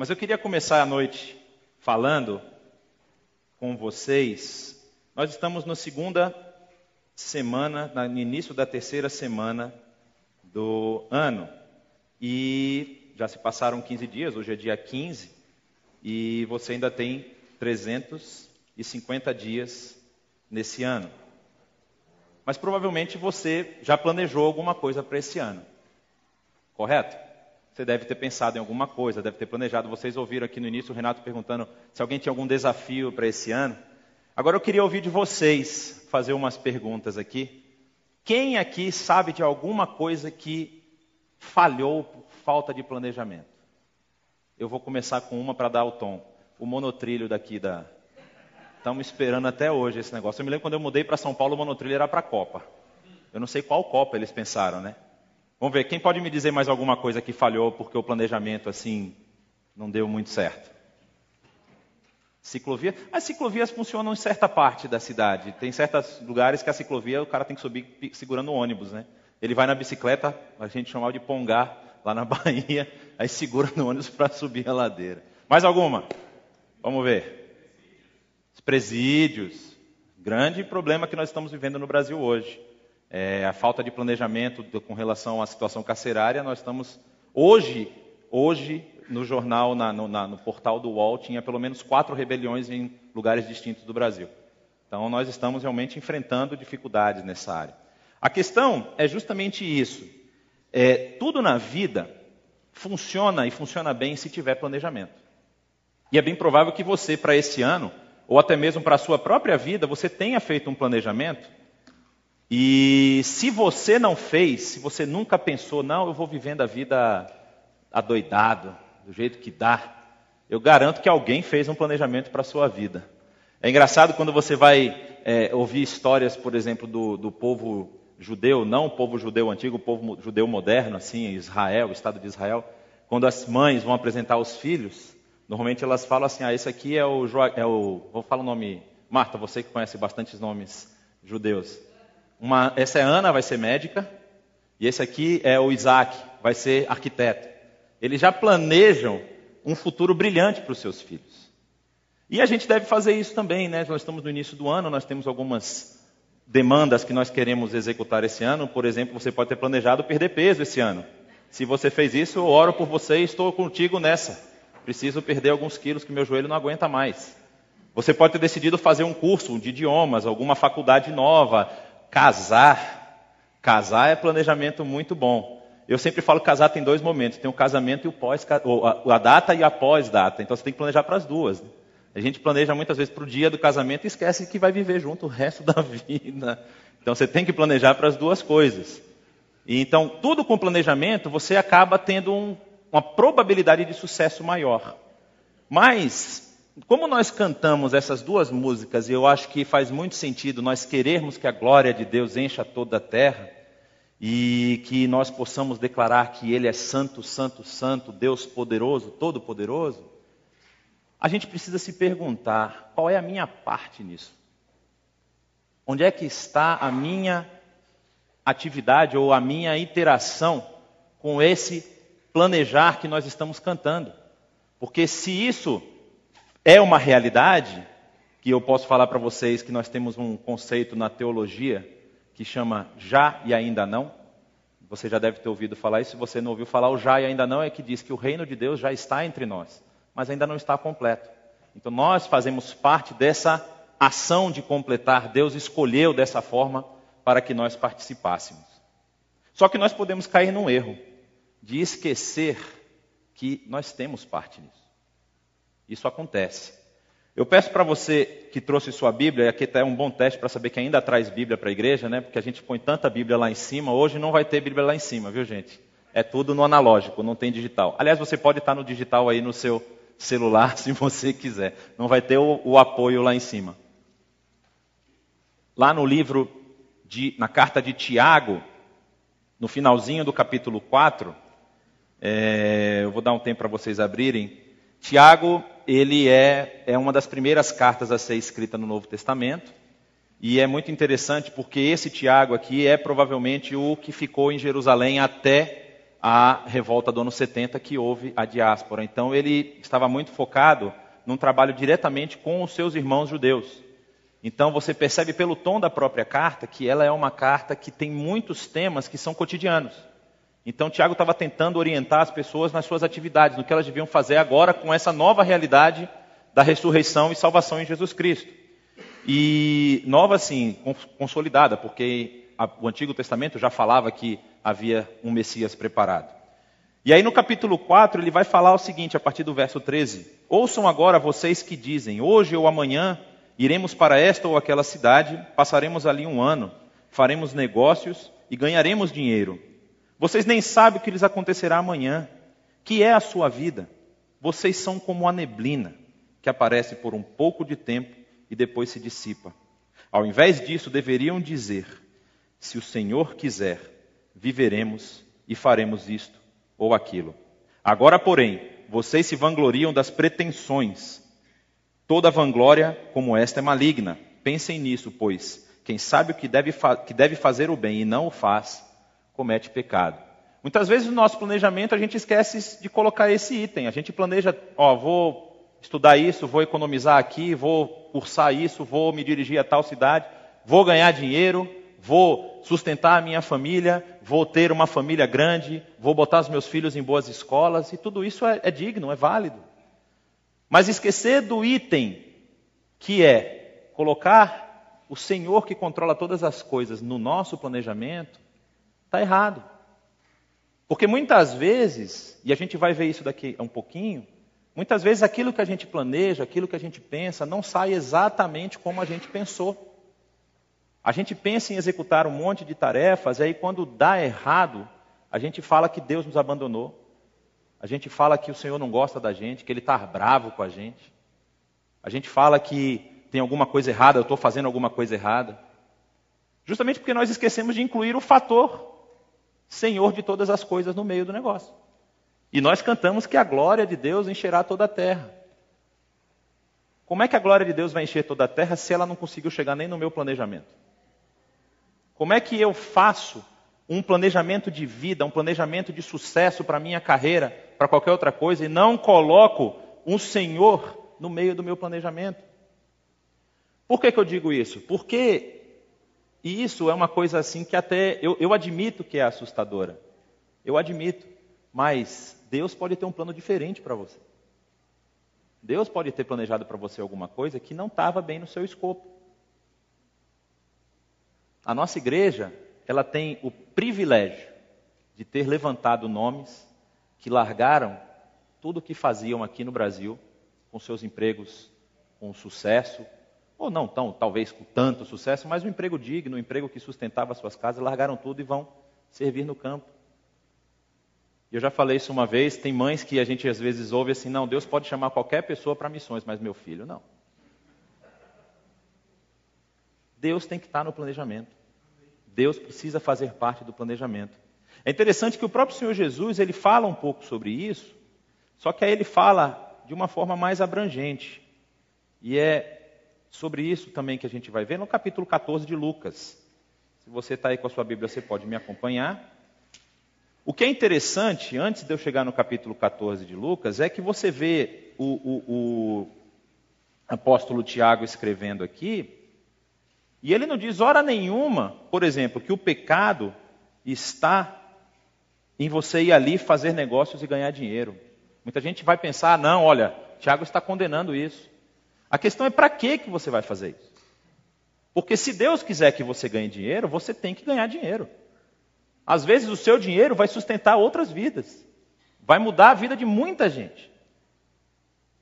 Mas eu queria começar a noite falando com vocês. Nós estamos na segunda semana, no início da terceira semana do ano. E já se passaram 15 dias, hoje é dia 15, e você ainda tem 350 dias nesse ano. Mas provavelmente você já planejou alguma coisa para esse ano. Correto? Você deve ter pensado em alguma coisa, deve ter planejado. Vocês ouviram aqui no início o Renato perguntando se alguém tinha algum desafio para esse ano. Agora eu queria ouvir de vocês, fazer umas perguntas aqui. Quem aqui sabe de alguma coisa que falhou por falta de planejamento? Eu vou começar com uma para dar o tom. O monotrilho daqui da. Estamos esperando até hoje esse negócio. Eu me lembro quando eu mudei para São Paulo, o monotrilho era para a Copa. Eu não sei qual Copa eles pensaram, né? Vamos ver, quem pode me dizer mais alguma coisa que falhou porque o planejamento assim não deu muito certo? Ciclovia? As ciclovias funcionam em certa parte da cidade. Tem certos lugares que a ciclovia o cara tem que subir segurando o ônibus, né? Ele vai na bicicleta, a gente chamava de pongar, lá na Bahia, aí segura no ônibus para subir a ladeira. Mais alguma? Vamos ver. Os presídios. Grande problema que nós estamos vivendo no Brasil hoje é, a falta de planejamento com relação à situação carcerária, nós estamos hoje, hoje no jornal, na, no, na, no, portal do UOL, tinha pelo menos quatro rebeliões em lugares distintos do Brasil. Então nós estamos realmente enfrentando dificuldades nessa área. A questão é justamente isso. É, tudo na vida funciona e funciona bem se tiver planejamento. E é bem provável que você, para esse ano, ou até mesmo para a sua própria vida, você tenha feito um planejamento e se você não fez, se você nunca pensou, não, eu vou vivendo a vida adoidado, do jeito que dá, eu garanto que alguém fez um planejamento para a sua vida. É engraçado quando você vai é, ouvir histórias, por exemplo, do, do povo judeu, não o povo judeu antigo, o povo judeu moderno, assim, Israel, o Estado de Israel, quando as mães vão apresentar os filhos, normalmente elas falam assim, ah, esse aqui é o, é o vou falar o nome, Marta, você que conhece bastantes nomes judeus. Uma, essa é Ana, vai ser médica, e esse aqui é o Isaac, vai ser arquiteto. Eles já planejam um futuro brilhante para os seus filhos. E a gente deve fazer isso também, né? Nós estamos no início do ano, nós temos algumas demandas que nós queremos executar esse ano. Por exemplo, você pode ter planejado perder peso esse ano. Se você fez isso, eu oro por você e estou contigo nessa. Preciso perder alguns quilos que meu joelho não aguenta mais. Você pode ter decidido fazer um curso de idiomas, alguma faculdade nova, casar. Casar é planejamento muito bom. Eu sempre falo que casar tem dois momentos: tem o casamento e o pós, a data e a pós-data. Então você tem que planejar para as duas. Né? A gente planeja muitas vezes para o dia do casamento e esquece que vai viver junto o resto da vida. Então você tem que planejar para as duas coisas. E então, tudo com planejamento, você acaba tendo um, uma probabilidade de sucesso maior. Mas como nós cantamos essas duas músicas, e eu acho que faz muito sentido nós querermos que a glória de Deus encha toda a terra, e que nós possamos declarar que Ele é santo, santo, santo, Deus poderoso, todo-poderoso, a gente precisa se perguntar: qual é a minha parte nisso? Onde é que está a minha atividade ou a minha interação com esse planejar que nós estamos cantando? Porque se isso é uma realidade que eu posso falar para vocês que nós temos um conceito na teologia que chama já e ainda não. Você já deve ter ouvido falar isso. Se você não ouviu falar, o já e ainda não é que diz que o reino de Deus já está entre nós, mas ainda não está completo. Então nós fazemos parte dessa ação de completar. Deus escolheu dessa forma para que nós participássemos. Só que nós podemos cair num erro de esquecer que nós temos parte nisso. Isso acontece. Eu peço para você que trouxe sua Bíblia, e aqui é um bom teste para saber que ainda traz Bíblia para a igreja, né? Porque a gente põe tanta Bíblia lá em cima, hoje não vai ter Bíblia lá em cima, viu gente? É tudo no analógico, não tem digital. Aliás, você pode estar no digital aí no seu celular, se você quiser. Não vai ter o, o apoio lá em cima. Lá no livro, de, na carta de Tiago, no finalzinho do capítulo 4, é, eu vou dar um tempo para vocês abrirem. Tiago ele é, é uma das primeiras cartas a ser escrita no Novo Testamento. E é muito interessante porque esse Tiago aqui é provavelmente o que ficou em Jerusalém até a revolta do ano 70 que houve a diáspora. Então ele estava muito focado num trabalho diretamente com os seus irmãos judeus. Então você percebe pelo tom da própria carta que ela é uma carta que tem muitos temas que são cotidianos. Então Tiago estava tentando orientar as pessoas nas suas atividades, no que elas deviam fazer agora com essa nova realidade da ressurreição e salvação em Jesus Cristo. E nova, assim, consolidada, porque o Antigo Testamento já falava que havia um Messias preparado. E aí no capítulo 4 ele vai falar o seguinte, a partir do verso 13: Ouçam agora vocês que dizem: Hoje ou amanhã iremos para esta ou aquela cidade, passaremos ali um ano, faremos negócios e ganharemos dinheiro. Vocês nem sabem o que lhes acontecerá amanhã, que é a sua vida. Vocês são como a neblina, que aparece por um pouco de tempo e depois se dissipa. Ao invés disso, deveriam dizer: Se o Senhor quiser, viveremos e faremos isto ou aquilo. Agora, porém, vocês se vangloriam das pretensões. Toda vanglória como esta é maligna. Pensem nisso, pois quem sabe o que deve, que deve fazer o bem e não o faz, comete pecado. Muitas vezes no nosso planejamento a gente esquece de colocar esse item. A gente planeja, ó, vou estudar isso, vou economizar aqui, vou cursar isso, vou me dirigir a tal cidade, vou ganhar dinheiro, vou sustentar a minha família, vou ter uma família grande, vou botar os meus filhos em boas escolas, e tudo isso é, é digno, é válido. Mas esquecer do item que é colocar o Senhor que controla todas as coisas no nosso planejamento, Está errado. Porque muitas vezes, e a gente vai ver isso daqui a um pouquinho, muitas vezes aquilo que a gente planeja, aquilo que a gente pensa, não sai exatamente como a gente pensou. A gente pensa em executar um monte de tarefas, e aí quando dá errado, a gente fala que Deus nos abandonou. A gente fala que o Senhor não gosta da gente, que Ele está bravo com a gente. A gente fala que tem alguma coisa errada, eu estou fazendo alguma coisa errada. Justamente porque nós esquecemos de incluir o fator Senhor de todas as coisas no meio do negócio. E nós cantamos que a glória de Deus encherá toda a terra. Como é que a glória de Deus vai encher toda a terra se ela não conseguiu chegar nem no meu planejamento? Como é que eu faço um planejamento de vida, um planejamento de sucesso para minha carreira, para qualquer outra coisa, e não coloco um Senhor no meio do meu planejamento? Por que, que eu digo isso? Porque e isso é uma coisa assim que até eu, eu admito que é assustadora. Eu admito. Mas Deus pode ter um plano diferente para você. Deus pode ter planejado para você alguma coisa que não estava bem no seu escopo. A nossa igreja, ela tem o privilégio de ter levantado nomes que largaram tudo o que faziam aqui no Brasil, com seus empregos com sucesso, ou não tão, talvez com tanto sucesso, mas um emprego digno, um emprego que sustentava suas casas, largaram tudo e vão servir no campo. Eu já falei isso uma vez, tem mães que a gente às vezes ouve assim, não, Deus pode chamar qualquer pessoa para missões, mas meu filho não. Deus tem que estar no planejamento. Deus precisa fazer parte do planejamento. É interessante que o próprio Senhor Jesus, ele fala um pouco sobre isso, só que aí ele fala de uma forma mais abrangente. E é sobre isso também que a gente vai ver no capítulo 14 de Lucas. Se você está aí com a sua Bíblia, você pode me acompanhar. O que é interessante, antes de eu chegar no capítulo 14 de Lucas, é que você vê o, o, o apóstolo Tiago escrevendo aqui, e ele não diz hora nenhuma, por exemplo, que o pecado está em você ir ali fazer negócios e ganhar dinheiro. Muita gente vai pensar, não, olha, Tiago está condenando isso. A questão é para que que você vai fazer isso? Porque se Deus quiser que você ganhe dinheiro, você tem que ganhar dinheiro. Às vezes o seu dinheiro vai sustentar outras vidas. Vai mudar a vida de muita gente.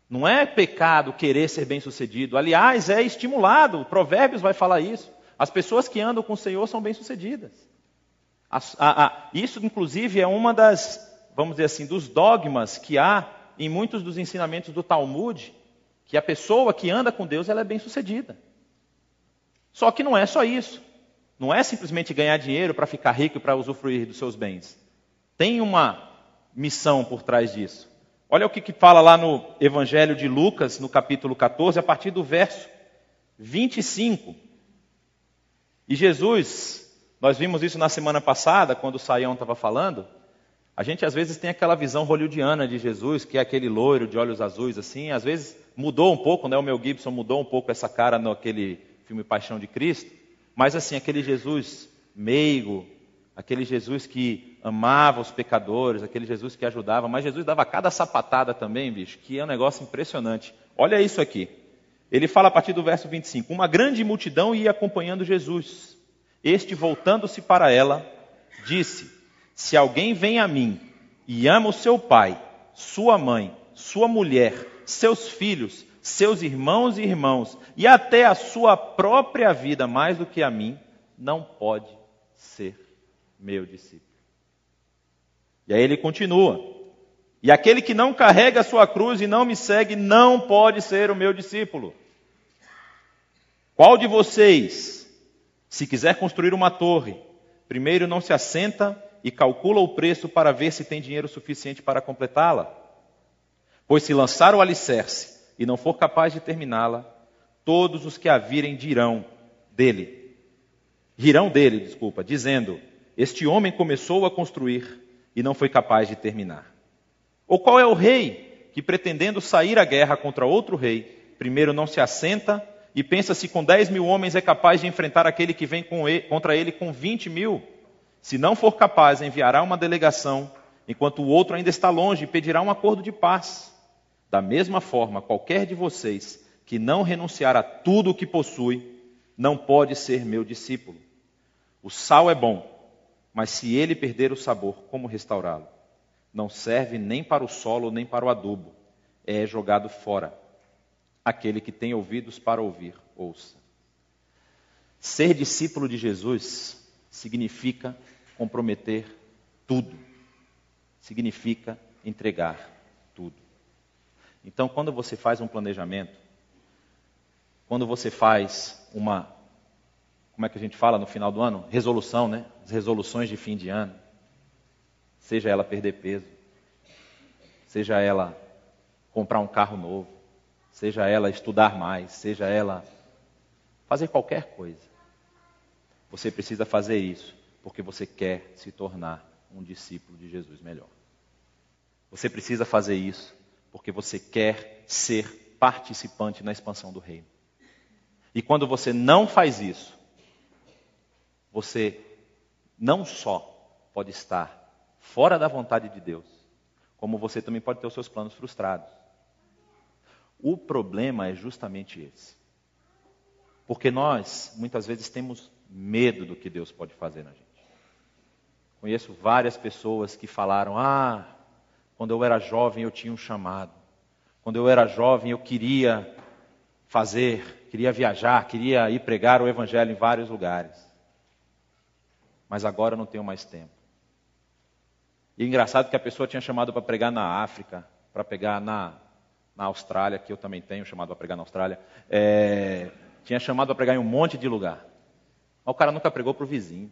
Não é pecado querer ser bem-sucedido. Aliás, é estimulado. Provérbios vai falar isso. As pessoas que andam com o Senhor são bem-sucedidas. Isso, inclusive, é uma das, vamos dizer assim, dos dogmas que há em muitos dos ensinamentos do Talmud, que a pessoa que anda com Deus ela é bem sucedida. Só que não é só isso. Não é simplesmente ganhar dinheiro para ficar rico e para usufruir dos seus bens. Tem uma missão por trás disso. Olha o que, que fala lá no Evangelho de Lucas, no capítulo 14, a partir do verso 25. E Jesus, nós vimos isso na semana passada, quando o Saião estava falando, A gente às vezes tem aquela visão hollywoodiana de Jesus, que é aquele loiro de olhos azuis assim, às vezes mudou um pouco, né? O Mel Gibson mudou um pouco essa cara naquele filme Paixão de Cristo, mas assim, aquele Jesus meigo, aquele Jesus que amava os pecadores, aquele Jesus que ajudava, mas Jesus dava cada sapatada também, bicho, que é um negócio impressionante. Olha isso aqui. Ele fala a partir do verso 25: Uma grande multidão ia acompanhando Jesus. Este, voltando-se para ela, disse: se alguém vem a mim e ama o seu pai, sua mãe, sua mulher, seus filhos, seus irmãos e irmãos, e até a sua própria vida mais do que a mim, não pode ser meu discípulo. E aí ele continua: E aquele que não carrega a sua cruz e não me segue, não pode ser o meu discípulo. Qual de vocês, se quiser construir uma torre, primeiro não se assenta e calcula o preço para ver se tem dinheiro suficiente para completá-la. Pois se lançar o alicerce e não for capaz de terminá-la, todos os que a virem dirão dele, rirão dele, desculpa, dizendo: Este homem começou a construir e não foi capaz de terminar. Ou qual é o rei que, pretendendo sair à guerra contra outro rei, primeiro não se assenta e pensa se com 10 mil homens é capaz de enfrentar aquele que vem contra ele com 20 mil? Se não for capaz, enviará uma delegação, enquanto o outro ainda está longe, e pedirá um acordo de paz. Da mesma forma, qualquer de vocês que não renunciar a tudo o que possui, não pode ser meu discípulo. O sal é bom, mas se ele perder o sabor, como restaurá-lo? Não serve nem para o solo, nem para o adubo. É jogado fora. Aquele que tem ouvidos para ouvir, ouça. Ser discípulo de Jesus significa comprometer tudo. Significa entregar tudo. Então, quando você faz um planejamento, quando você faz uma, como é que a gente fala no final do ano? Resolução, né? As resoluções de fim de ano. Seja ela perder peso, seja ela comprar um carro novo, seja ela estudar mais, seja ela fazer qualquer coisa. Você precisa fazer isso porque você quer se tornar um discípulo de Jesus melhor. Você precisa fazer isso porque você quer ser participante na expansão do reino. E quando você não faz isso, você não só pode estar fora da vontade de Deus, como você também pode ter os seus planos frustrados. O problema é justamente esse. Porque nós, muitas vezes, temos medo do que Deus pode fazer na gente. Conheço várias pessoas que falaram: Ah, quando eu era jovem eu tinha um chamado. Quando eu era jovem eu queria fazer, queria viajar, queria ir pregar o Evangelho em vários lugares. Mas agora eu não tenho mais tempo. E é engraçado que a pessoa tinha chamado para pregar na África, para pregar na, na Austrália, que eu também tenho chamado para pregar na Austrália. É, tinha chamado para pregar em um monte de lugar. Mas o cara nunca pregou para o vizinho.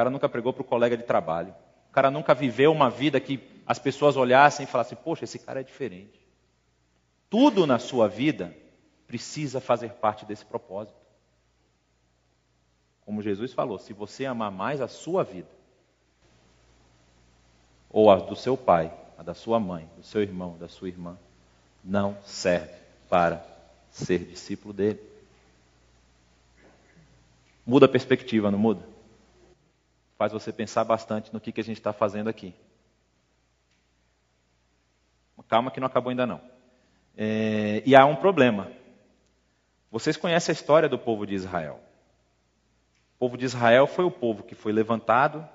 Cara nunca pregou para o colega de trabalho. O cara nunca viveu uma vida que as pessoas olhassem e falassem: Poxa, esse cara é diferente. Tudo na sua vida precisa fazer parte desse propósito. Como Jesus falou: se você amar mais a sua vida, ou a do seu pai, a da sua mãe, do seu irmão, da sua irmã, não serve para ser discípulo dele. Muda a perspectiva, não muda? Faz você pensar bastante no que, que a gente está fazendo aqui. Calma que não acabou ainda não. É, e há um problema. Vocês conhecem a história do povo de Israel. O povo de Israel foi o povo que foi levantado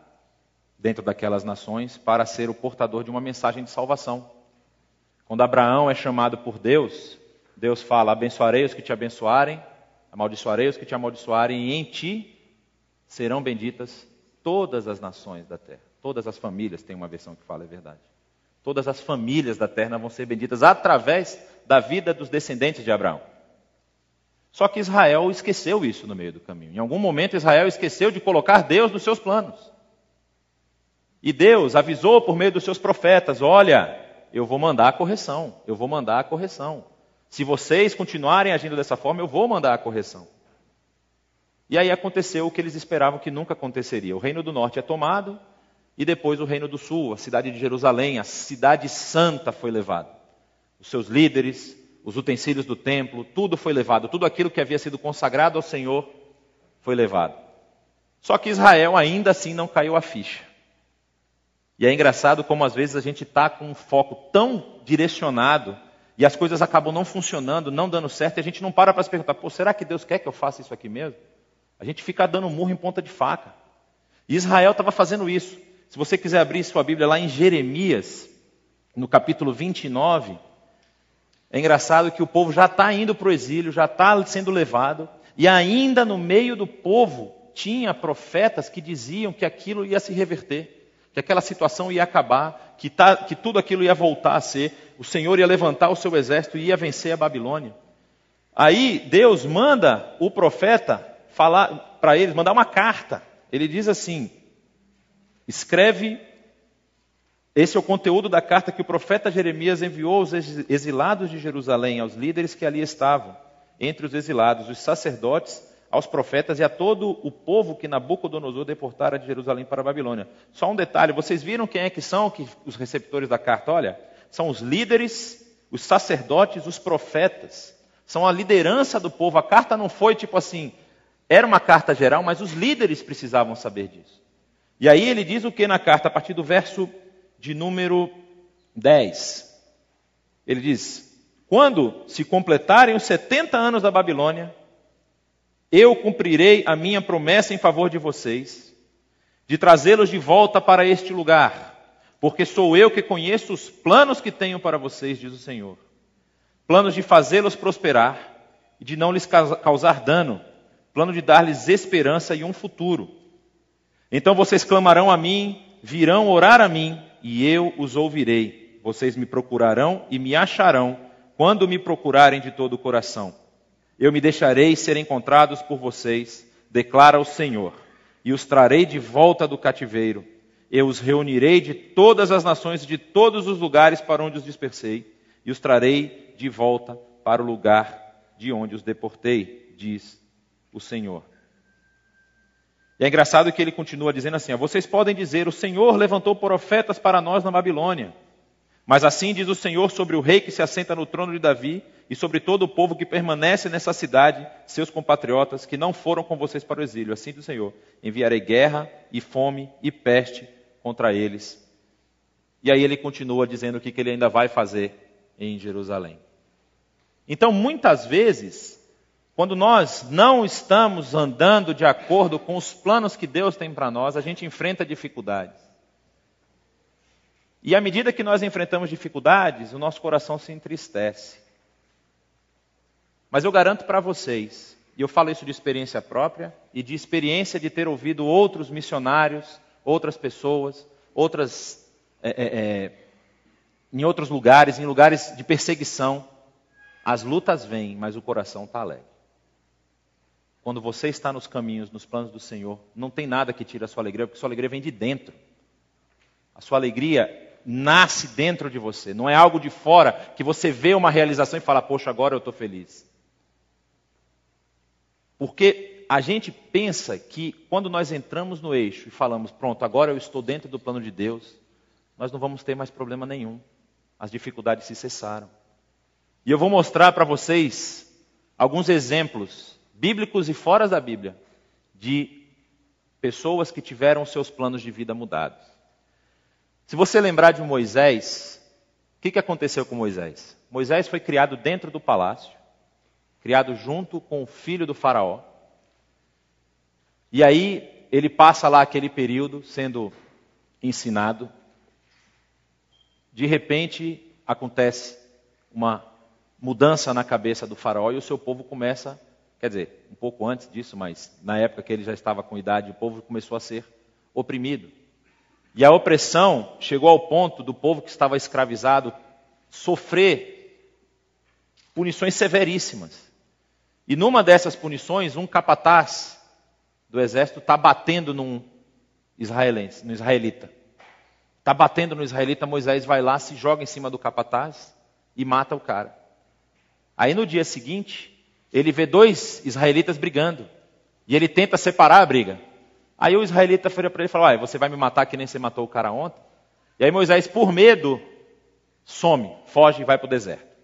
dentro daquelas nações para ser o portador de uma mensagem de salvação. Quando Abraão é chamado por Deus, Deus fala: abençoarei os que te abençoarem, amaldiçoarei os que te amaldiçoarem, e em ti serão benditas todas as nações da terra. Todas as famílias, tem uma versão que fala, é verdade. Todas as famílias da terra vão ser benditas através da vida dos descendentes de Abraão. Só que Israel esqueceu isso no meio do caminho. Em algum momento, Israel esqueceu de colocar Deus nos seus planos. E Deus avisou por meio dos seus profetas: olha, eu vou mandar a correção, eu vou mandar a correção. Se vocês continuarem agindo dessa forma, eu vou mandar a correção. E aí aconteceu o que eles esperavam que nunca aconteceria. O reino do norte é tomado, E depois o Reino do Sul, a cidade de Jerusalém, a cidade santa foi levada. Os seus líderes, os utensílios do templo, tudo foi levado, tudo aquilo que havia sido consagrado ao Senhor foi levado. Só que Israel ainda assim não caiu a ficha. E é engraçado como às vezes a gente está com um foco tão direcionado e as coisas acabam não funcionando, não dando certo, e a gente não para para se perguntar: pô, será que Deus quer que eu faça isso aqui mesmo? A gente fica dando murro em ponta de faca. E Israel estava fazendo isso. Se você quiser abrir sua Bíblia lá em Jeremias, no capítulo 29, é engraçado que o povo já está indo para o exílio, já está sendo levado, e ainda no meio do povo tinha profetas que diziam que aquilo ia se reverter, que aquela situação ia acabar, que, tá, que tudo aquilo ia voltar a ser, o Senhor ia levantar o seu exército e ia vencer a Babilônia. Aí Deus manda o profeta falar para eles, mandar uma carta. Ele diz assim: escreve. Esse é o conteúdo da carta que o profeta Jeremias enviou aos exilados de Jerusalém, aos líderes que ali estavam, entre os exilados, os sacerdotes, aos profetas e a todo o povo que Nabucodonosor deportara de Jerusalém para a Babilônia. Só um detalhe: vocês viram quem é que são os receptores da carta? Olha, são os líderes, os sacerdotes, os profetas. São a liderança do povo. A carta não foi tipo assim, era uma carta geral, mas os líderes precisavam saber disso. E aí ele diz o que na carta, a partir do verso de número 10. Ele diz: Quando se completarem os 70 anos da Babilônia, eu cumprirei a minha promessa em favor de vocês, de trazê-los de volta para este lugar porque sou eu que conheço os planos que tenho para vocês, diz o Senhor. Planos de fazê-los prosperar e de não lhes causar dano, plano de dar-lhes esperança e um futuro. Então vocês clamarão a mim, virão orar a mim, e eu os ouvirei. Vocês me procurarão e me acharão quando me procurarem de todo o coração. Eu me deixarei ser encontrados por vocês, declara o Senhor, e os trarei de volta do cativeiro eu os reunirei de todas as nações e de todos os lugares para onde os dispersei, e os trarei de volta para o lugar de onde os deportei, diz o Senhor. E é engraçado que ele continua dizendo assim: vocês podem dizer, o Senhor levantou profetas para nós na Babilônia. Mas assim diz o Senhor sobre o rei que se assenta no trono de Davi e sobre todo o povo que permanece nessa cidade, seus compatriotas que não foram com vocês para o exílio. Assim diz o Senhor: enviarei guerra e fome e peste contra eles. E aí ele continua dizendo o que ele ainda vai fazer em Jerusalém. Então, muitas vezes, quando nós não estamos andando de acordo com os planos que Deus tem para nós, a gente enfrenta dificuldades. E à medida que nós enfrentamos dificuldades, o nosso coração se entristece. Mas eu garanto para vocês, e eu falo isso de experiência própria e de experiência de ter ouvido outros missionários outras pessoas, outras, é, é, é, em outros lugares, em lugares de perseguição. As lutas vêm, mas o coração está alegre. Quando você está nos caminhos, nos planos do Senhor, não tem nada que tire a sua alegria, porque a sua alegria vem de dentro. A sua alegria nasce dentro de você, não é algo de fora que você vê uma realização e fala, poxa, agora eu estou feliz. Porque a gente pensa que quando nós entramos no eixo e falamos, pronto, agora eu estou dentro do plano de Deus, nós não vamos ter mais problema nenhum. As dificuldades se cessaram. E eu vou mostrar para vocês alguns exemplos bíblicos e fora da Bíblia de pessoas que tiveram seus planos de vida mudados. Se você lembrar de Moisés, o que, que aconteceu com Moisés? Moisés foi criado dentro do palácio, criado junto com o filho do faraó. E aí ele passa lá aquele período sendo ensinado. De repente acontece uma mudança na cabeça do faraó e o seu povo começa, quer dizer, um pouco antes disso, mas na época que ele já estava com idade, o povo começou a ser oprimido. E a opressão chegou ao ponto do povo que estava escravizado sofrer punições severíssimas. E numa dessas punições, um capataz do exército está batendo num israelense, israelita. Está batendo no israelita, Moisés vai lá, se joga em cima do capataz e mata o cara. Aí no dia seguinte, ele vê dois israelitas brigando. E ele tenta separar a briga. Aí o israelita foi para ele e falou: ah, você vai me matar que nem você matou o cara ontem? E aí Moisés, por medo, some, foge e vai para o deserto.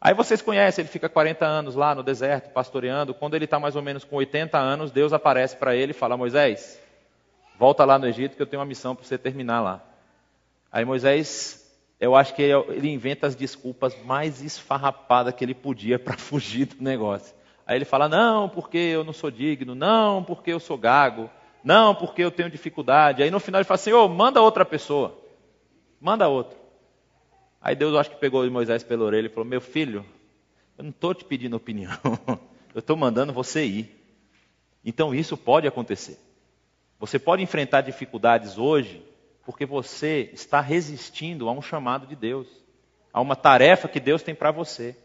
Aí vocês conhecem, ele fica 40 anos lá no deserto, pastoreando. Quando ele está mais ou menos com 80 anos, Deus aparece para ele e fala: Moisés, volta lá no Egito que eu tenho uma missão para você terminar lá. Aí Moisés, eu acho que ele, inventa as desculpas mais esfarrapadas que ele podia para fugir do negócio. Aí ele fala: Não, porque eu não sou digno. Não, porque eu sou gago. Não, porque eu tenho dificuldade. Aí no final ele fala assim: Ô, oh, manda outra pessoa. Manda outra. Aí Deus, acho que pegou Moisés pela orelha e falou: Meu filho, eu não estou te pedindo opinião. eu estou mandando você ir. Então isso pode acontecer. Você pode enfrentar dificuldades hoje porque você está resistindo a um chamado de Deus, a uma tarefa que Deus tem para você.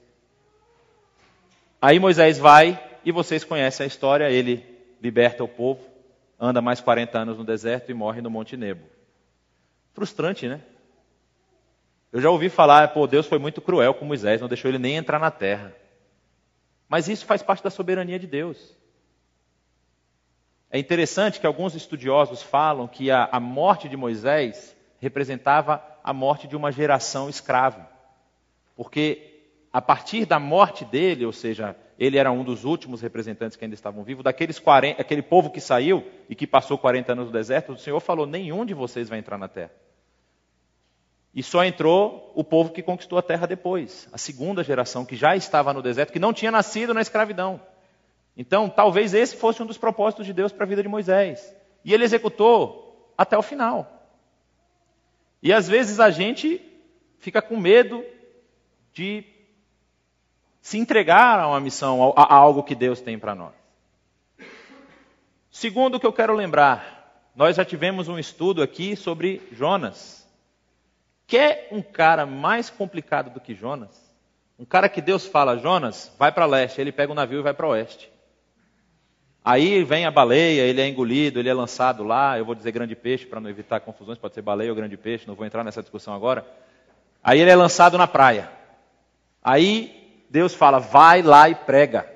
Aí Moisés vai, e vocês conhecem a história, ele liberta o povo, anda mais 40 anos no deserto e morre no Monte Nebo. Frustrante, né? Eu já ouvi falar, pô, Deus foi muito cruel com Moisés, não deixou ele nem entrar na terra. Mas isso faz parte da soberania de Deus. É interessante que alguns estudiosos falam que a, a morte de Moisés representava a morte de uma geração escrava. Porque a partir da morte dele, ou seja, ele era um dos últimos representantes que ainda estavam vivos, daqueles 40, aquele povo que saiu e que passou 40 anos no deserto, o Senhor falou: nenhum de vocês vai entrar na terra. E só entrou o povo que conquistou a terra depois, a segunda geração que já estava no deserto, que não tinha nascido na escravidão. Então, talvez esse fosse um dos propósitos de Deus para a vida de Moisés. E ele executou até o final. E às vezes a gente fica com medo de se entregar a uma missão, a, algo que Deus tem para nós. Segundo que eu quero lembrar, nós já tivemos um estudo aqui sobre Jonas. Quer um cara mais complicado do que Jonas? Um cara que Deus fala, Jonas, vai para leste, ele pega o um navio e vai para oeste. Aí vem a baleia, ele é engolido, ele é lançado lá, eu vou dizer grande peixe para não evitar confusões, pode ser baleia ou grande peixe, não vou entrar nessa discussão agora. Aí ele é lançado na praia. Aí Deus fala, vai lá e prega.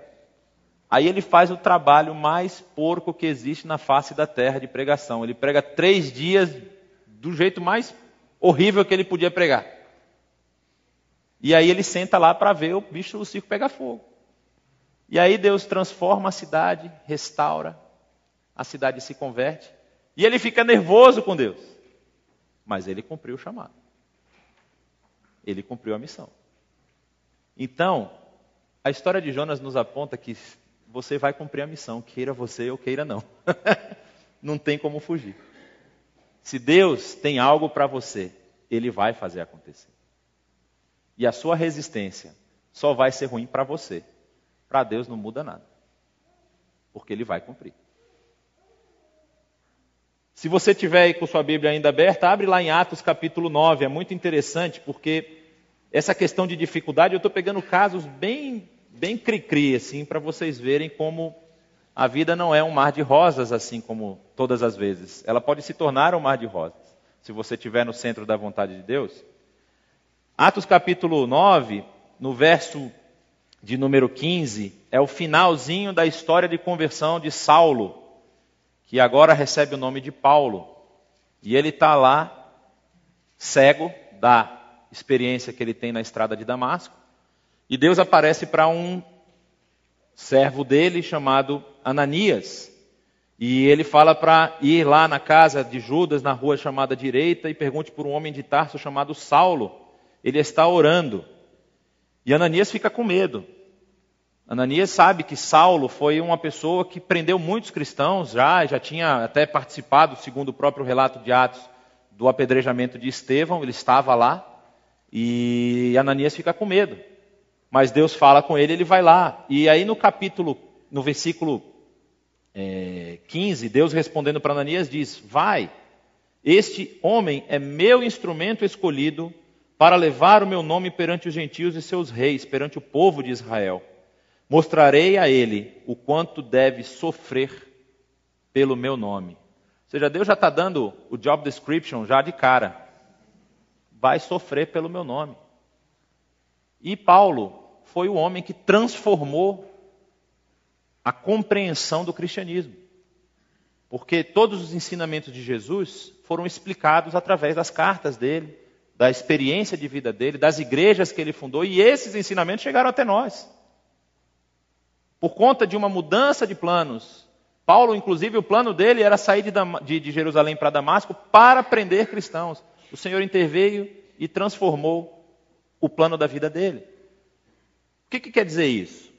Aí ele faz o trabalho mais porco que existe na face da terra de pregação. Ele prega três dias do jeito mais horrível que ele podia pregar. E aí ele senta lá para ver o bicho do circo pegar fogo. E aí Deus transforma a cidade, restaura, a cidade se converte. E ele fica nervoso com Deus. Mas ele cumpriu o chamado. Ele cumpriu a missão. Então, a história de Jonas nos aponta que você vai cumprir a missão, queira você ou queira não. não tem como fugir. Se Deus tem algo para você, Ele vai fazer acontecer. E a sua resistência só vai ser ruim para você. Para Deus não muda nada. Porque Ele vai cumprir. Se você tiver com sua Bíblia ainda aberta, abre lá em Atos capítulo 9. É muito interessante porque essa questão de dificuldade, eu estou pegando casos bem, bem cri-cri, assim, para vocês verem como a vida não é um mar de rosas, assim como todas as vezes. Ela pode se tornar um mar de rosas, se você estiver no centro da vontade de Deus. Atos capítulo 9, no verso de número 15, é o finalzinho da história de conversão de Saulo, que agora recebe o nome de Paulo. E ele está lá, cego, da experiência que ele tem na estrada de Damasco. E Deus aparece para um servo dele chamado Ananias. E ele fala para ir lá na casa de Judas, na rua chamada direita, e pergunte por um homem de Tarso chamado Saulo. Ele está orando. E Ananias fica com medo. Ananias sabe que Saulo foi uma pessoa que prendeu muitos cristãos já, já tinha até participado, segundo o próprio relato de Atos, do apedrejamento de Estevão, ele estava lá. E Ananias fica com medo. Mas Deus fala com ele, ele vai lá. E aí no capítulo, no versículo é, 15, Deus respondendo para Ananias diz: Vai, este homem é meu instrumento escolhido para levar o meu nome perante os gentios e seus reis, perante o povo de Israel. Mostrarei a ele o quanto deve sofrer pelo meu nome. Ou seja, Deus já está dando o job description já de cara vai sofrer pelo meu nome. E Paulo foi o homem que transformou a compreensão do cristianismo. Porque todos os ensinamentos de Jesus foram explicados através das cartas dele, da experiência de vida dele, das igrejas que ele fundou, e esses ensinamentos chegaram até nós. Por conta de uma mudança de planos, Paulo, inclusive, o plano dele era sair de, de, de Jerusalém para Damasco para prender cristãos. O Senhor interveio e transformou o plano da vida dele. O que, que quer dizer isso?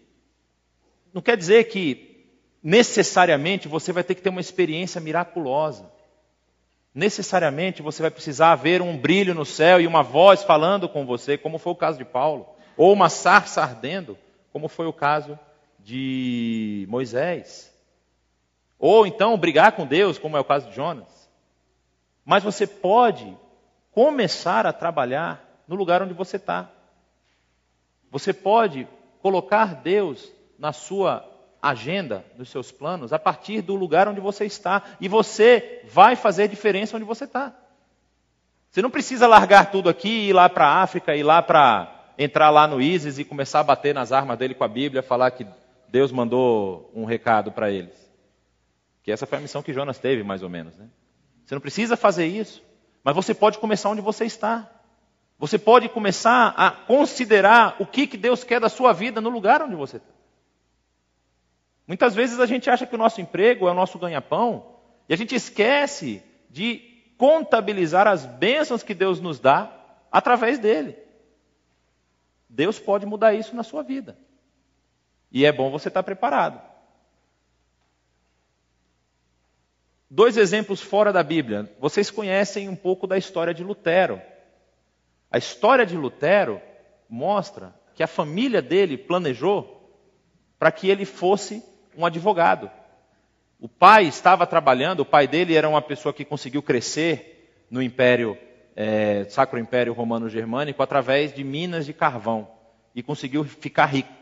Não quer dizer que necessariamente você vai ter que ter uma experiência miraculosa. Necessariamente você vai precisar ver um brilho no céu e uma voz falando com você, como foi o caso de Paulo, ou uma sarça ardendo, como foi o caso de Moisés. Ou então brigar com Deus, como é o caso de Jonas. Mas você pode começar a trabalhar no lugar onde você está. Você pode colocar Deus na sua agenda, nos seus planos, a partir do lugar onde você está. E você vai fazer diferença onde você está. Você não precisa largar tudo aqui e ir lá para a África, ir lá para entrar lá no ISIS e começar a bater nas armas dele com a Bíblia, falar que Deus mandou um recado para eles. Que essa foi a missão que Jonas teve, mais ou menos. Né? Você não precisa fazer isso. Mas você pode começar onde você está. Você pode começar a considerar o que, que Deus quer da sua vida no lugar onde você está. Muitas vezes a gente acha que o nosso emprego é o nosso ganha-pão e a gente esquece de contabilizar as bênçãos que Deus nos dá através dele. Deus pode mudar isso na sua vida. E é bom você estar preparado. Dois exemplos fora da Bíblia. Vocês conhecem um pouco da história de Lutero. A história de Lutero mostra que a família dele planejou para que ele fosse um advogado. O pai estava trabalhando, o pai dele era uma pessoa que conseguiu crescer no Império, é, Sacro Império Romano Germânico, através de minas de carvão. E conseguiu ficar rico.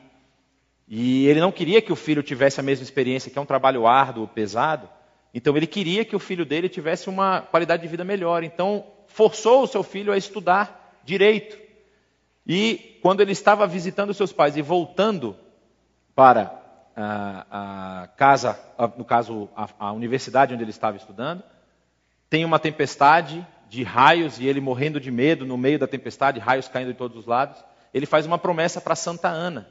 E ele não queria que o filho tivesse a mesma experiência, que é um trabalho árduo, pesado. Então ele queria que o filho dele tivesse uma qualidade de vida melhor. Então forçou o seu filho a estudar direito. E quando ele estava visitando seus pais e voltando para a, a casa, a, no caso a, universidade onde ele estava estudando, tem uma tempestade de raios e ele morrendo de medo no meio da tempestade, raios caindo de todos os lados. Ele faz uma promessa para Santa Ana.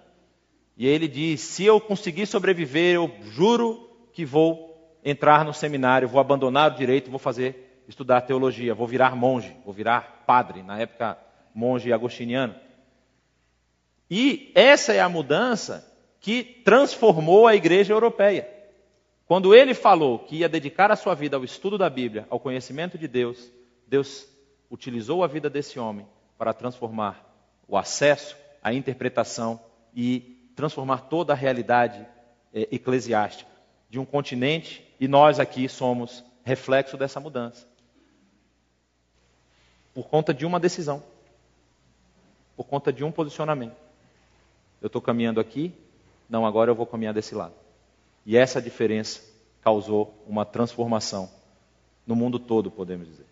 E ele diz: Se eu conseguir sobreviver, eu juro que vou entrar no seminário, vou abandonar o direito, vou fazer estudar teologia, vou virar monge, vou virar padre, na época monge agostiniano. E essa é a mudança que transformou a igreja europeia. Quando ele falou que ia dedicar a sua vida ao estudo da Bíblia, ao conhecimento de Deus, Deus utilizou a vida desse homem para transformar o acesso, a interpretação e transformar toda a realidade eh, eclesiástica de um continente e nós aqui somos reflexo dessa mudança. Por conta de uma decisão. Por conta de um posicionamento. Eu estou caminhando aqui, não, agora eu vou caminhar desse lado. E essa diferença causou uma transformação no mundo todo, podemos dizer.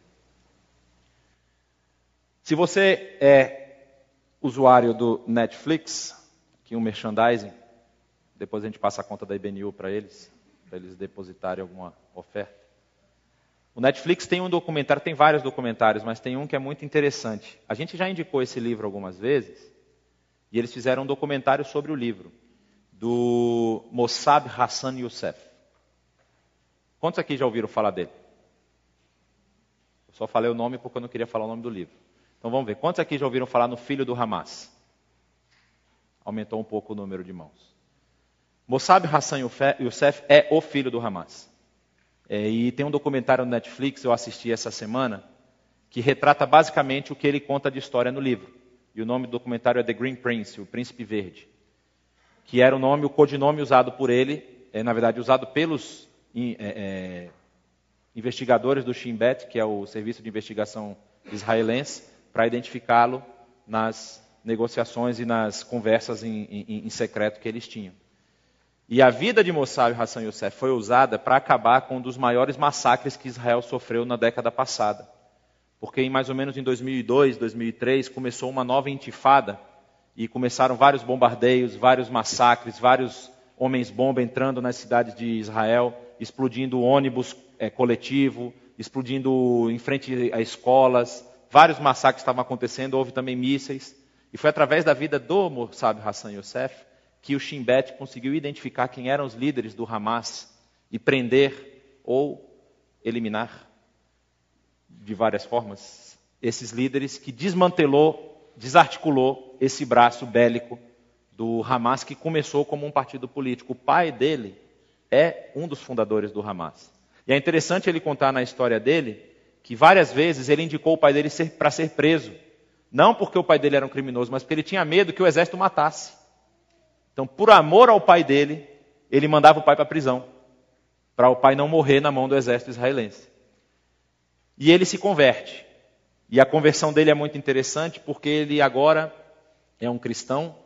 Se você é usuário do Netflix, aqui um merchandising, depois a gente passa a conta da IBNU para eles para eles depositarem alguma oferta. O Netflix tem um documentário, tem vários documentários, mas tem um que é muito interessante. A gente já indicou esse livro algumas vezes, e eles fizeram um documentário sobre o livro, do Mossab Hassan Youssef. Quantos aqui já ouviram falar dele? Eu só falei o nome porque eu não queria falar o nome do livro. Então vamos ver. Quantos aqui já ouviram falar no filho do Hamas? Aumentou um pouco o número de mãos. Mossab Hassan Youssef é o filho do Hamas. É, e tem um documentário no Netflix, eu assisti essa semana, que retrata basicamente o que ele conta de história no livro. E o nome do documentário é The Green Prince, o Príncipe Verde. Que era o nome, o codinome usado por ele, é, na verdade usado pelos é, é, investigadores do Shin Bet, que é o serviço de investigação israelense, para identificá-lo nas negociações e nas conversas em, em, em secreto que eles tinham. E a vida de Mossab Hassan Youssef foi usada para acabar com um dos maiores massacres que Israel sofreu na década passada. Porque em mais ou menos em 2002, 2003, começou uma nova intifada e começaram vários bombardeios, vários massacres, vários homens-bomba entrando nas cidades de Israel, explodindo ônibus é, coletivo, explodindo em frente a escolas, vários massacres estavam acontecendo, houve também mísseis. E foi através da vida do Mossab Hassan Youssef que o Shin Bet conseguiu identificar quem eram os líderes do Hamas e prender ou eliminar de várias formas esses líderes que desmantelou, desarticulou esse braço bélico do Hamas que começou como um partido político. O pai dele é um dos fundadores do Hamas. E é interessante ele contar na história dele que várias vezes ele indicou o pai dele para ser preso. Não porque o pai dele era um criminoso, mas porque ele tinha medo que o exército matasse. Então, por amor ao pai dele, ele mandava o pai para a prisão, para o pai não morrer na mão do exército israelense. E ele se converte. E a conversão dele é muito interessante porque ele agora é um cristão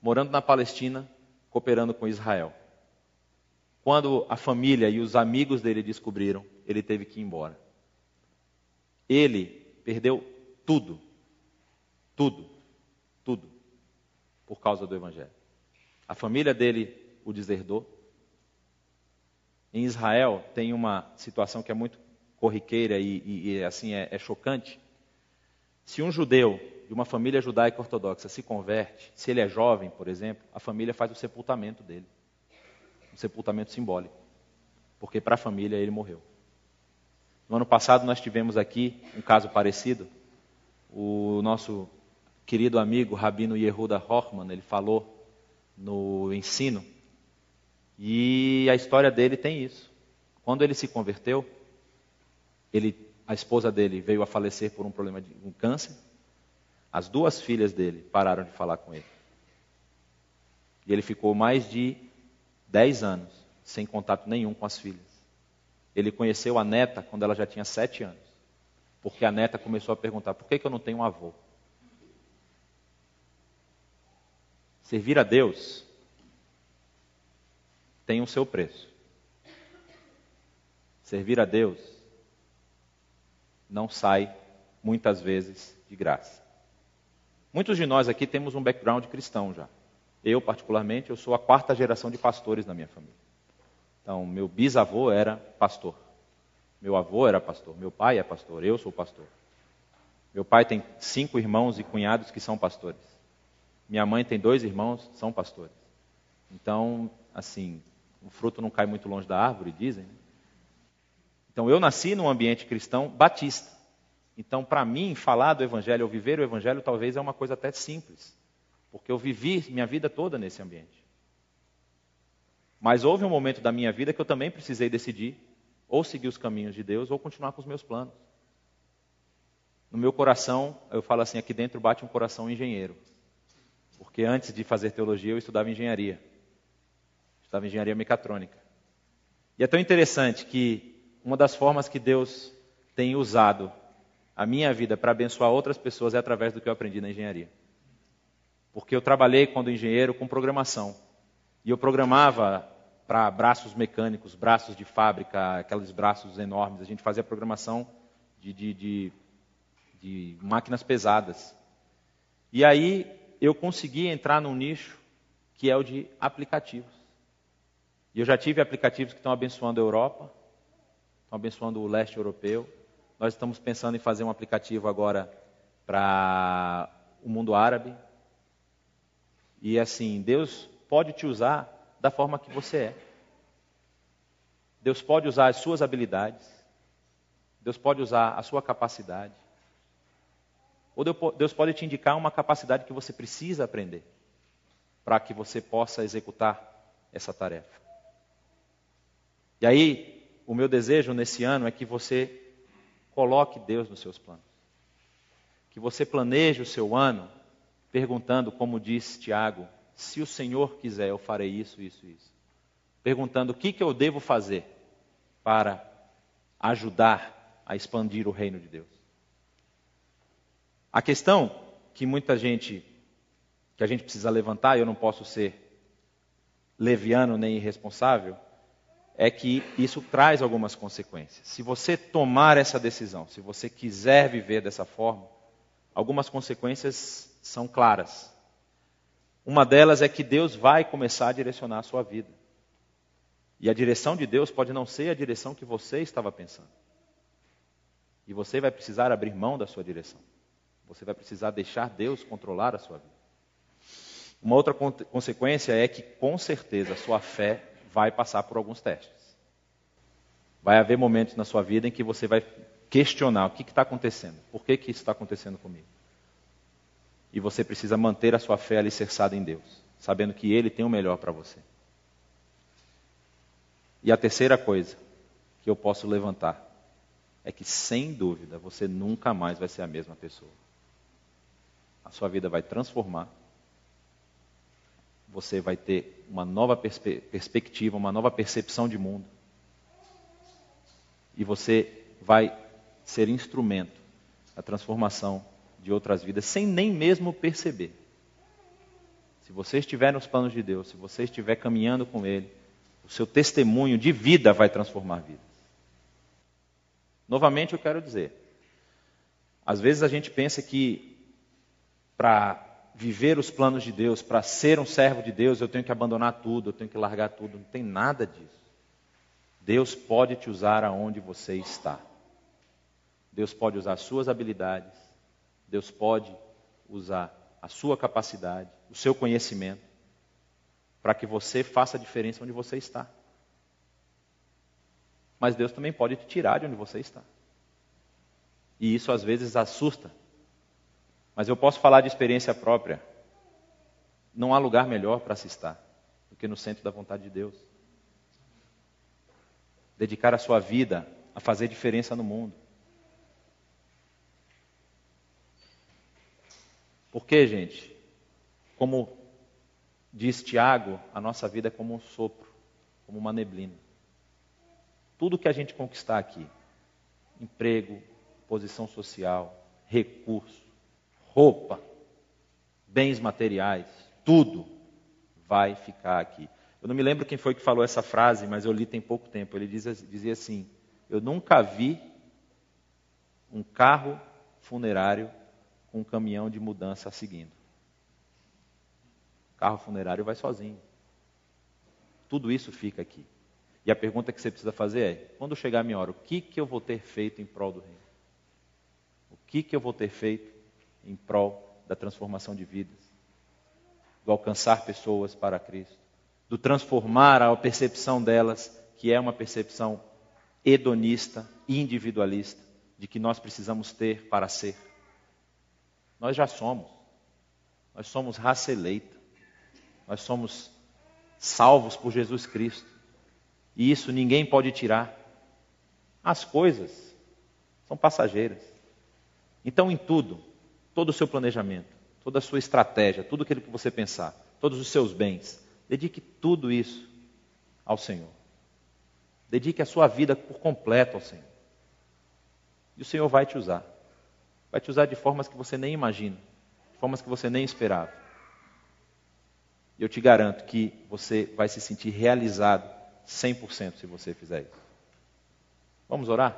morando na Palestina, cooperando com Israel. Quando a família e os amigos dele descobriram, ele teve que ir embora. Ele perdeu tudo. Tudo. Tudo. Por causa do Evangelho. A família dele o deserdou. Em Israel tem uma situação que é muito corriqueira e, e, e assim é, é chocante. Se um judeu de uma família judaica ortodoxa se converte, se ele é jovem, por exemplo, a família faz o sepultamento dele um sepultamento simbólico, porque para a família ele morreu. No ano passado nós tivemos aqui um caso parecido. O nosso querido amigo Rabino Yehuda Hoffman, ele falou no ensino, e a história dele tem isso. Quando ele se converteu, ele, a esposa dele veio a falecer por um problema de um câncer. As duas filhas dele pararam de falar com ele. E ele ficou mais de dez anos sem contato nenhum com as filhas. Ele conheceu a neta quando ela já tinha sete anos, porque a neta começou a perguntar: por que, que eu não tenho um avô? Servir a Deus tem o seu preço. Servir a Deus não sai muitas vezes de graça. Muitos de nós aqui temos um background cristão já. Eu, particularmente, eu sou a quarta geração de pastores na minha família. Então, meu bisavô era pastor. Meu avô era pastor. Meu pai é pastor. Eu sou pastor. Meu pai tem cinco irmãos e cunhados que são pastores. Minha mãe tem dois irmãos, são pastores. Então, assim, o fruto não cai muito longe da árvore, dizem. Né? Então, eu nasci num ambiente cristão batista. Então, para mim, falar do Evangelho ou viver o Evangelho talvez é uma coisa até simples. Porque eu vivi minha vida toda nesse ambiente. Mas houve um momento da minha vida que eu também precisei decidir ou seguir os caminhos de Deus ou continuar com os meus planos. No meu coração, eu falo assim, aqui dentro bate um coração engenheiro. Porque antes de fazer teologia, eu estudava engenharia. Estudava engenharia mecatrônica. E é tão interessante que uma das formas que Deus tem usado a minha vida para abençoar outras pessoas é através do que eu aprendi na engenharia porque eu trabalhei quando engenheiro com programação. E eu programava para braços mecânicos, braços de fábrica, aqueles braços enormes. A gente fazia programação de, de, de, de máquinas pesadas. E aí eu consegui entrar num nicho que é o de aplicativos. E eu já tive aplicativos que estão abençoando a Europa, estão abençoando o leste europeu. Nós estamos pensando em fazer um aplicativo agora para o mundo árabe, e assim, Deus pode te usar da forma que você é. Deus pode usar as suas habilidades. Deus pode usar a sua capacidade. Ou Deus pode te indicar uma capacidade que você precisa aprender para que você possa executar essa tarefa. E aí, o meu desejo nesse ano é que você coloque Deus nos seus planos. Que você planeje o seu ano perguntando, como diz Tiago, se o Senhor quiser, eu farei isso, isso, isso. Perguntando o que, que eu devo fazer para ajudar a expandir o reino de Deus. A questão que muita gente, que a gente precisa levantar, eu não posso ser leviano nem irresponsável, é que isso traz algumas consequências. Se você tomar essa decisão, se você quiser viver dessa forma, algumas consequências são claras. Uma delas é que Deus vai começar a direcionar a sua vida. E a direção de Deus pode não ser a direção que você estava pensando. E você vai precisar abrir mão da sua direção. Você vai precisar deixar Deus controlar a sua vida. Uma outra consequência é que, com certeza, a sua fé vai passar por alguns testes. Vai haver momentos na sua vida em que você vai questionar o que está acontecendo, por que, que isso está acontecendo comigo. E você precisa manter a sua fé alicerçada em Deus, sabendo que Ele tem o melhor para você. E a terceira coisa que eu posso levantar é que, sem dúvida, você nunca mais vai ser a mesma pessoa. A sua vida vai transformar. Você vai ter uma nova perspe perspectiva, uma nova percepção de mundo. E você vai ser instrumento da transformação de outras vidas, sem nem mesmo perceber. Se você estiver nos planos de Deus, se você estiver caminhando com Ele, o seu testemunho de vida vai transformar vidas. Novamente eu quero dizer, às vezes a gente pensa que para viver os planos de Deus, para ser um servo de Deus, eu tenho que abandonar tudo, eu tenho que largar tudo. Não tem nada disso. Deus pode te usar aonde você está. Deus pode usar as suas habilidades. Deus pode usar a sua capacidade, o seu conhecimento, para que você faça a diferença onde você está. Mas Deus também pode te tirar de onde você está. E isso às vezes assusta mas eu posso falar de experiência própria. Não há lugar melhor para se estar do que no centro da vontade de Deus. Dedicar a sua vida a fazer diferença no mundo. Porque, gente, como diz Tiago, a nossa vida é como um sopro, como uma neblina. Tudo que a gente conquistar aqui, emprego, posição social, recurso, roupa, bens materiais, tudo vai ficar aqui. Eu não me lembro quem foi que falou essa frase, mas eu li tem pouco tempo. Ele dizia assim: Eu nunca vi um carro funerário com um caminhão de mudança seguindo. O carro funerário vai sozinho. Tudo isso fica aqui. E a pergunta que você precisa fazer é: quando chegar a minha hora, o que, que eu vou ter feito em prol do reino? O que, que eu vou ter feito em prol da transformação de vidas, do alcançar pessoas para Cristo, do transformar a percepção delas, que é uma percepção hedonista, individualista, de que nós precisamos ter para ser. Nós já somos. Nós somos raça eleita. Nós somos salvos por Jesus Cristo. E isso ninguém pode tirar. As coisas são passageiras. Então, em tudo, todo o seu planejamento, toda a sua estratégia, tudo aquilo que você pensar, todos os seus bens. Dedique tudo isso ao Senhor. Dedique a sua vida por completo ao Senhor. E o Senhor vai te usar. Vai te usar de formas que você nem imagina, de formas que você nem esperava. E eu te garanto que você vai se sentir realizado 100% se você fizer isso. Vamos orar?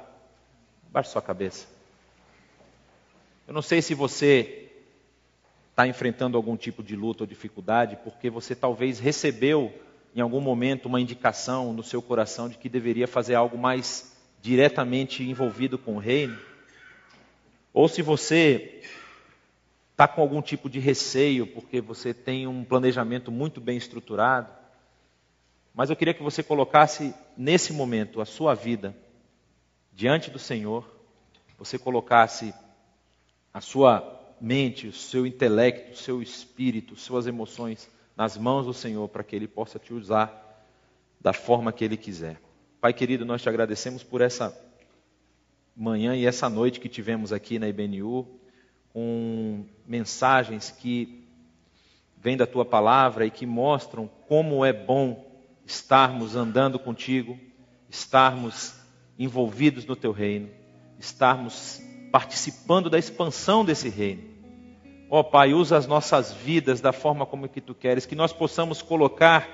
Baixe sua cabeça. Eu não sei se você está enfrentando algum tipo de luta ou dificuldade, porque você talvez recebeu em algum momento uma indicação no seu coração de que deveria fazer algo mais diretamente envolvido com o reino. Ou se você está com algum tipo de receio, porque você tem um planejamento muito bem estruturado. Mas eu queria que você colocasse nesse momento a sua vida diante do Senhor, você colocasse a sua mente, o seu intelecto, o seu espírito, suas emoções nas mãos do Senhor para que Ele possa te usar da forma que Ele quiser. Pai querido, nós te agradecemos por essa manhã e essa noite que tivemos aqui na IBNU, com mensagens que vêm da tua palavra e que mostram como é bom estarmos andando contigo, estarmos envolvidos no teu reino, estarmos participando da expansão desse reino. Ó oh, Pai, usa as nossas vidas da forma como que tu queres, que nós possamos colocar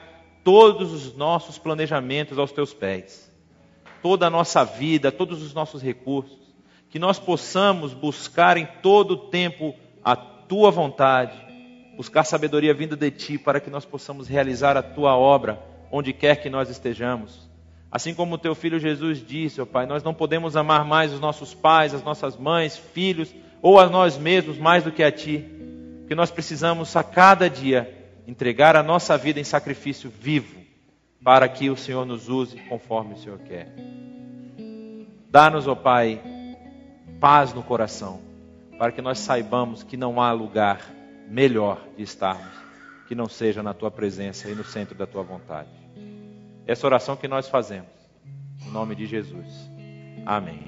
todos os nossos planejamentos aos teus pés. Toda a nossa vida, todos os nossos recursos, que nós possamos buscar em todo o tempo a tua vontade, buscar sabedoria vinda de ti para que nós possamos realizar a tua obra onde quer que nós estejamos. Assim como o teu filho Jesus disse, ó Pai, nós não podemos amar mais os nossos pais, as nossas mães, filhos ou a nós mesmos mais do que a Ti, que nós precisamos a cada dia entregar a nossa vida em sacrifício vivo, para que o Senhor nos use conforme o Senhor quer. Dá-nos, ó Pai, paz no coração, para que nós saibamos que não há lugar melhor de estarmos que não seja na tua presença e no centro da tua vontade. Essa oração que nós fazemos, em nome de Jesus. Amém.